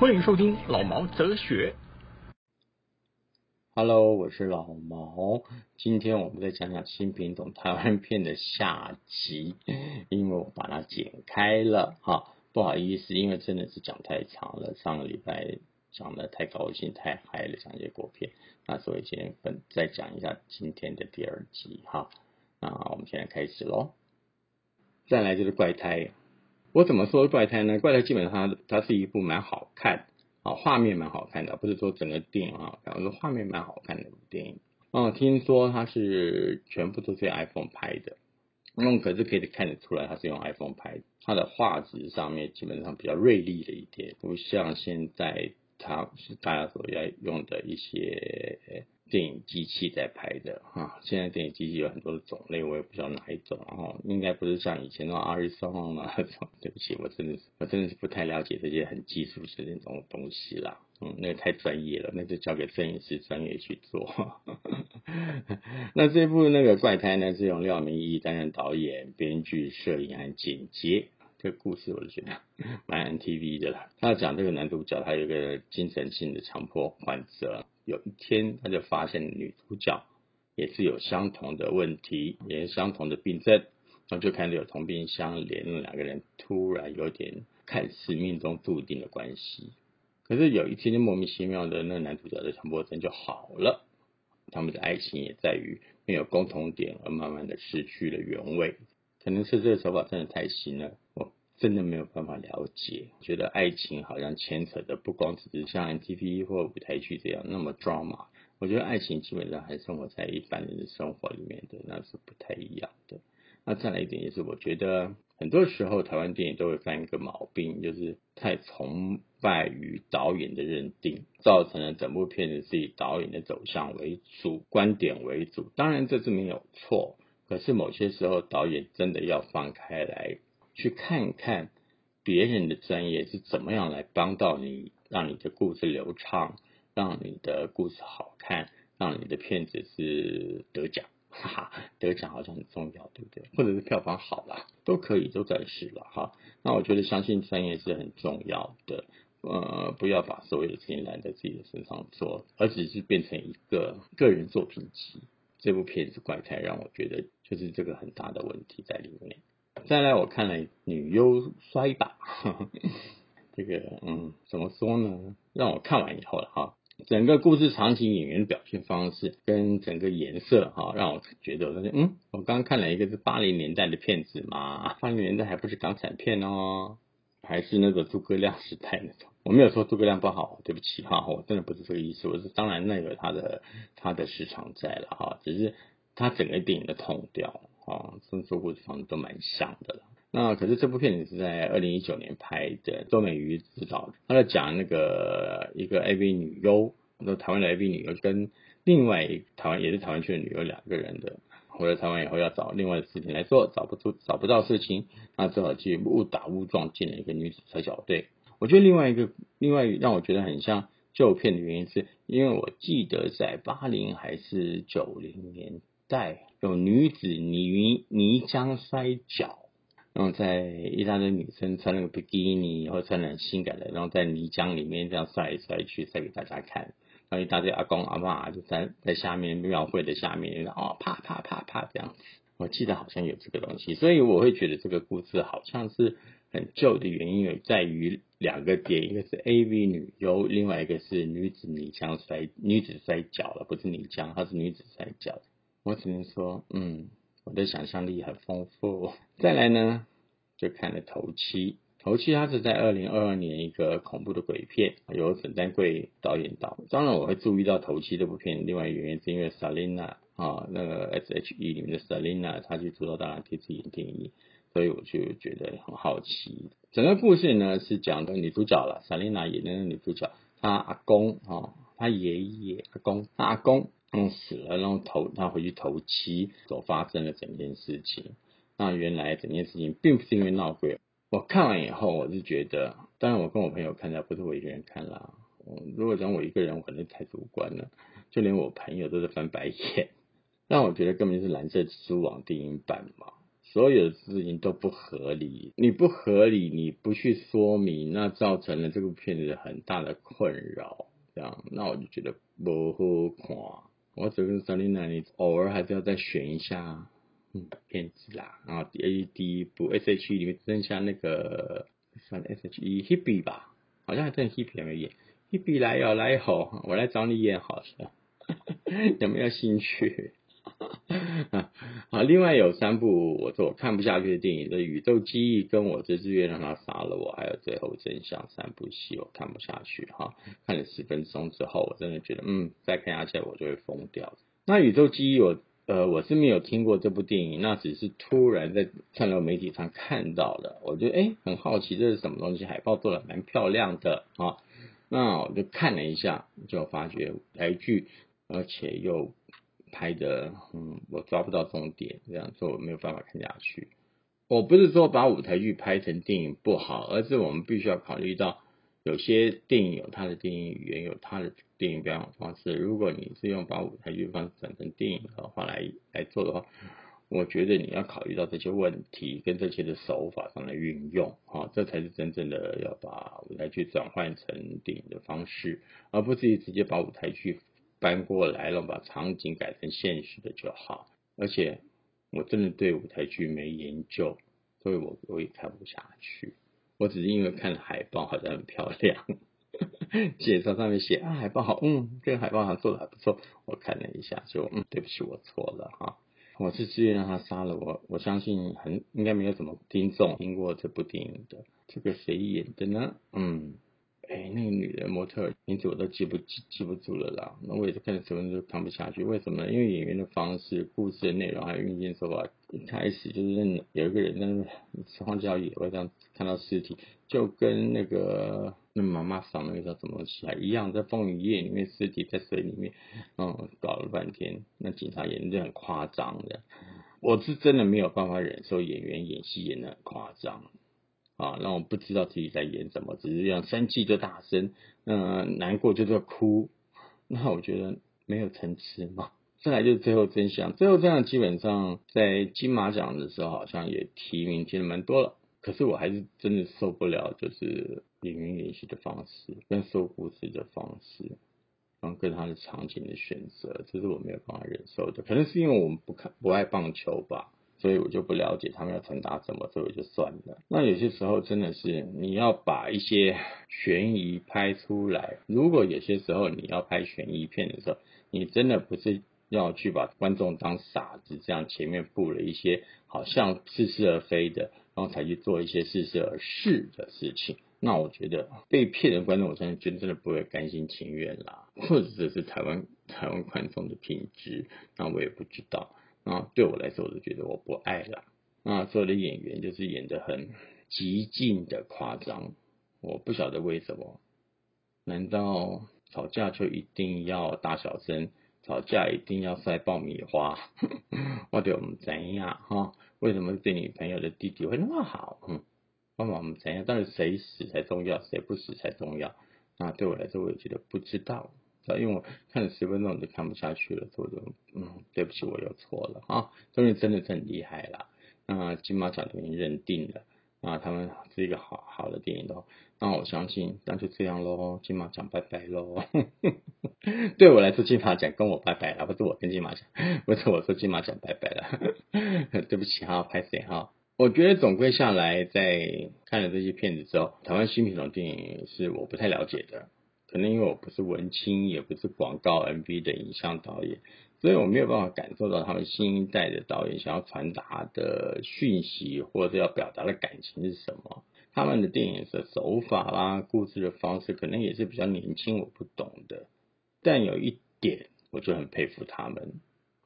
欢迎收听老毛哲学。Hello，我是老毛。今天我们再讲讲新品种台湾片的下集，因为我把它剪开了哈，不好意思，因为真的是讲太长了。上个礼拜讲的太高兴、太嗨了，讲一些国片，那所以今天本再讲一下今天的第二集哈。那我们现在开始喽。再来就是怪胎，我怎么说怪胎呢？怪胎基本上它是一部蛮好看。画面蛮好看的，不是说整个电影好看，我说画面蛮好看的电影。哦，听说它是全部都是用 iPhone 拍的，那可是可以看得出来它是用 iPhone 拍，它的画质上面基本上比较锐利了一点，不像现在它是大家所要用的一些电影机器在拍的哈。现在电影机器有很多的种类，我也不知道哪一种，然后应该不是像以前那种 R 松啊那种。对不起，我真的是我真的是不太了解这些很技术性的那种东西啦。嗯，那个太专业了，那就交给摄影师专业去做。那这部那个怪胎呢，是用廖明义担任导演、编剧、摄影和剪接。这个故事我就觉得蛮 NTV 的啦。他讲这个男主角，他有一个精神性的强迫患者，有一天他就发现女主角也是有相同的问题，也是相同的病症，然后就看到有同病相怜，两个人突然有点看似命中注定的关系。可是有一天就莫名其妙的，那男主角的强迫症就好了。他们的爱情也在于没有共同点而慢慢的失去了原味。可能是这个手法真的太新了，我真的没有办法了解。觉得爱情好像牵扯的不光只是像 MTV 或舞台剧这样那么 drama。我觉得爱情基本上还生活在一般人的生活里面的，那是不太一样的。那再来一点，也是我觉得很多时候台湾电影都会犯一个毛病，就是太崇拜于导演的认定，造成了整部片子是以导演的走向为主、观点为主。当然这是没有错，可是某些时候导演真的要放开来去看看别人的专业是怎么样来帮到你，让你的故事流畅，让你的故事好看，让你的片子是得奖。哈哈，得奖好像很重要，对不对？或者是票房好了，都可以，都算是了哈。那我觉得相信专业是很重要的，呃，不要把所有的事情揽在自己的身上做，而只是变成一个个人作品集。这部片子怪胎让我觉得就是这个很大的问题在里面。再来，我看了《女优摔吧》，这个嗯，怎么说呢？让我看完以后了哈。整个故事场景、演员表现方式跟整个颜色哈，让我觉得嗯，我刚刚看了一个是八零年代的片子嘛，八零年代还不是港产片哦，还是那个诸葛亮时代那种。我没有说诸葛亮不好，对不起哈，我真的不是这个意思。我是当然那个他的他的市场在了哈，只是他整个电影的痛调啊，跟说故事方式都蛮像的了。那可是这部片子是在二零一九年拍的，周美瑜执导，他在讲那个一个 AV 女优，那台湾的 AV 女优跟另外一台湾也是台湾区的女优两个人的，回来台湾以后要找另外的事情来做，找不出找不到事情，那只好去误打误撞进了一个女子摔跤队。我觉得另外一个另外让我觉得很像旧片的原因是，因为我记得在八零还是九零年代有女子泥泥浆摔跤。然后在一大堆女生穿那个比基尼，或穿的很性感的，然后在泥浆里面这样摔来摔去，摔给大家看。然后一大堆阿公阿妈就在在下面庙会的下面，然后啪啪啪啪这样。我记得好像有这个东西，所以我会觉得这个故事好像是很旧的原因，有在于两个点，一个是 A V 女优，另外一个是女子泥浆摔女子摔跤了，不是泥浆，它是女子摔跤。我只能说，嗯。我的想象力很丰富。再来呢，就看了《头七》。《头七》它是在二零二二年一个恐怖的鬼片，由沈丹桂导演导。当然，我会注意到《头七》这部片，另外一个原因是因为 Selina 啊，那个 S H E 里面的 Selina，她去主导当然替自己演电影，所以我就觉得很好奇。整个故事呢是讲的女主角了，Selina 演的那个女主角，她阿公啊。她爷爷阿公她阿公嗯死了，然后投他回去投妻，所发生的整件事情。那原来整件事情并不是因为闹鬼。我看完以后，我是觉得，当然我跟我朋友看的，不是我一个人看啦。我，如果讲我一个人，我可能太主观了，就连我朋友都在翻白眼，那我觉得根本就是蓝色蜘蛛网电影版嘛。所有的事情都不合理，你不合理，你不去说明，那造成了这部片子很大的困扰。这样，那我就觉得不好看。我只跟三零男，你偶尔还是要再选一下。嗯，片子啦，然后第一第一部 S H E 里面剩下那个算 S H E Hebe 吧，好像还剩 Hebe 还没演，Hebe 来哦来哦，我来找你演好了，有没有兴趣？好，另外有三部我我看不下去的电影，的《宇宙记忆》跟我这只月让他杀了我，还有最后真相三部戏我看不下去哈，看了十分钟之后，我真的觉得嗯，再看下去我就会疯掉。那《宇宙记忆》我。呃，我是没有听过这部电影，那只是突然在串流媒体上看到的。我觉得哎，很好奇这是什么东西，海报做的蛮漂亮的啊。那我就看了一下，就发觉台剧，而且又拍的，嗯，我抓不到重点，这样做我没有办法看下去。我不是说把舞台剧拍成电影不好，而是我们必须要考虑到。有些电影有它的电影语言，有它的电影表演方式。如果你是用把舞台剧方式转成电影的话来来做的话，我觉得你要考虑到这些问题跟这些的手法上的运用，哈，这才是真正的要把舞台剧转换成电影的方式，而不是直接把舞台剧搬过来了，把场景改成现实的就好。而且我真的对舞台剧没研究，所以我我也看不下去。我只是因为看海报，好像很漂亮，介绍上面写啊海报好，嗯，这个海报好像做的还不错。我看了一下，就嗯，对不起，我错了哈。我是自愿让他杀了我，我相信很应该没有什么听众听过这部电影的。这个谁演的呢？嗯。哎，那个女人模特名字我都记不记记不住了啦。那我也是看了十分钟看不下去，为什么？因为演员的方式、故事的内容还有运镜手法，一开始就是那有一个人在那 荒郊野外这样看到尸体，就跟那个那妈妈桑那个叫什么西一样，在风雨夜里面尸体在水里面，嗯，搞了半天，那警察演的很夸张的，我是真的没有办法忍受演员演戏演的很夸张。啊，让我不知道自己在演什么，只是这样生气就大声，嗯，难过就在哭，那我觉得没有层次嘛。再来就是最后真相，最后真相基本上在金马奖的时候好像也提名提的蛮多了，可是我还是真的受不了，就是演员演戏的方式跟说故事的方式，然后跟他的场景的选择，这是我没有办法忍受的。可能是因为我们不看不爱棒球吧。所以我就不了解他们要传达什么，所以我就算了。那有些时候真的是你要把一些悬疑拍出来。如果有些时候你要拍悬疑片的时候，你真的不是要去把观众当傻子，这样前面布了一些好像似是而非的，然后才去做一些似是而是的事情。那我觉得被骗的观众，我真的觉得真的不会甘心情愿啦。或者这是台湾台湾观众的品质，那我也不知道。啊，对我来说，我就觉得我不爱了。啊，所有的演员就是演得很极尽的夸张，我不晓得为什么。难道吵架就一定要大小声？吵架一定要塞爆米花？或 者我们怎样？哈，为什么对女朋友的弟弟会那么好？嗯，爸爸我们怎样？到底谁死才重要？谁不死才重要？那对我来说，我也觉得不知道。因为我看了十分钟就看不下去了，所以就嗯，对不起，我又错了啊！终于真的很厉害了，那金马奖都已经认定了啊，他们是一个好好的电影喽。那我相信，那就这样喽，金马奖拜拜喽。对我来说，金马奖跟我拜拜了，不是我跟金马奖，不是我说金马奖拜拜了。对不起哈，拍谁哈？我觉得总归下来，在看了这些片子之后，台湾新品种电影是我不太了解的。可能因为我不是文青，也不是广告 MV 的影像导演，所以我没有办法感受到他们新一代的导演想要传达的讯息，或者要表达的感情是什么。他们的电影的手法啦，故事的方式，可能也是比较年轻，我不懂的。但有一点，我就很佩服他们，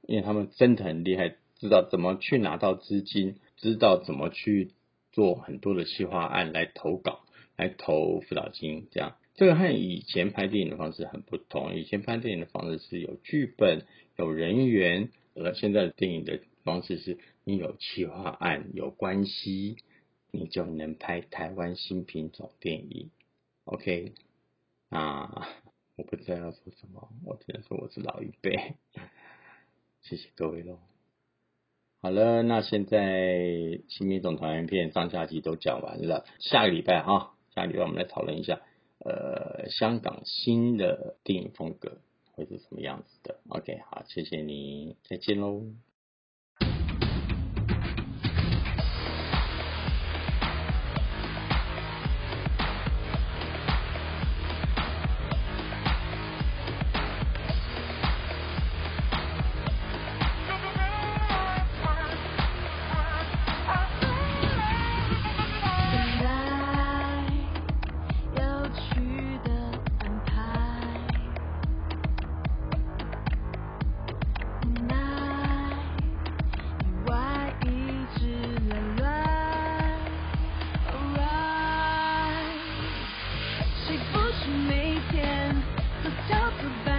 因为他们真的很厉害，知道怎么去拿到资金，知道怎么去做很多的企划案来投稿，来投辅导金，这样。这个和以前拍电影的方式很不同。以前拍电影的方式是有剧本、有人员，而现在的电影的方式是你有企划案、有关系，你就能拍台湾新品种电影。OK，啊，我不知道要说什么，我只能说我是老一辈。谢谢各位喽。好了，那现在新品种团圆片上下集都讲完了，下个礼拜哈，下个礼拜我们来讨论一下，呃，香港新的电影风格会是什么样子的。OK，好，谢谢你，再见喽。是每天都找着到。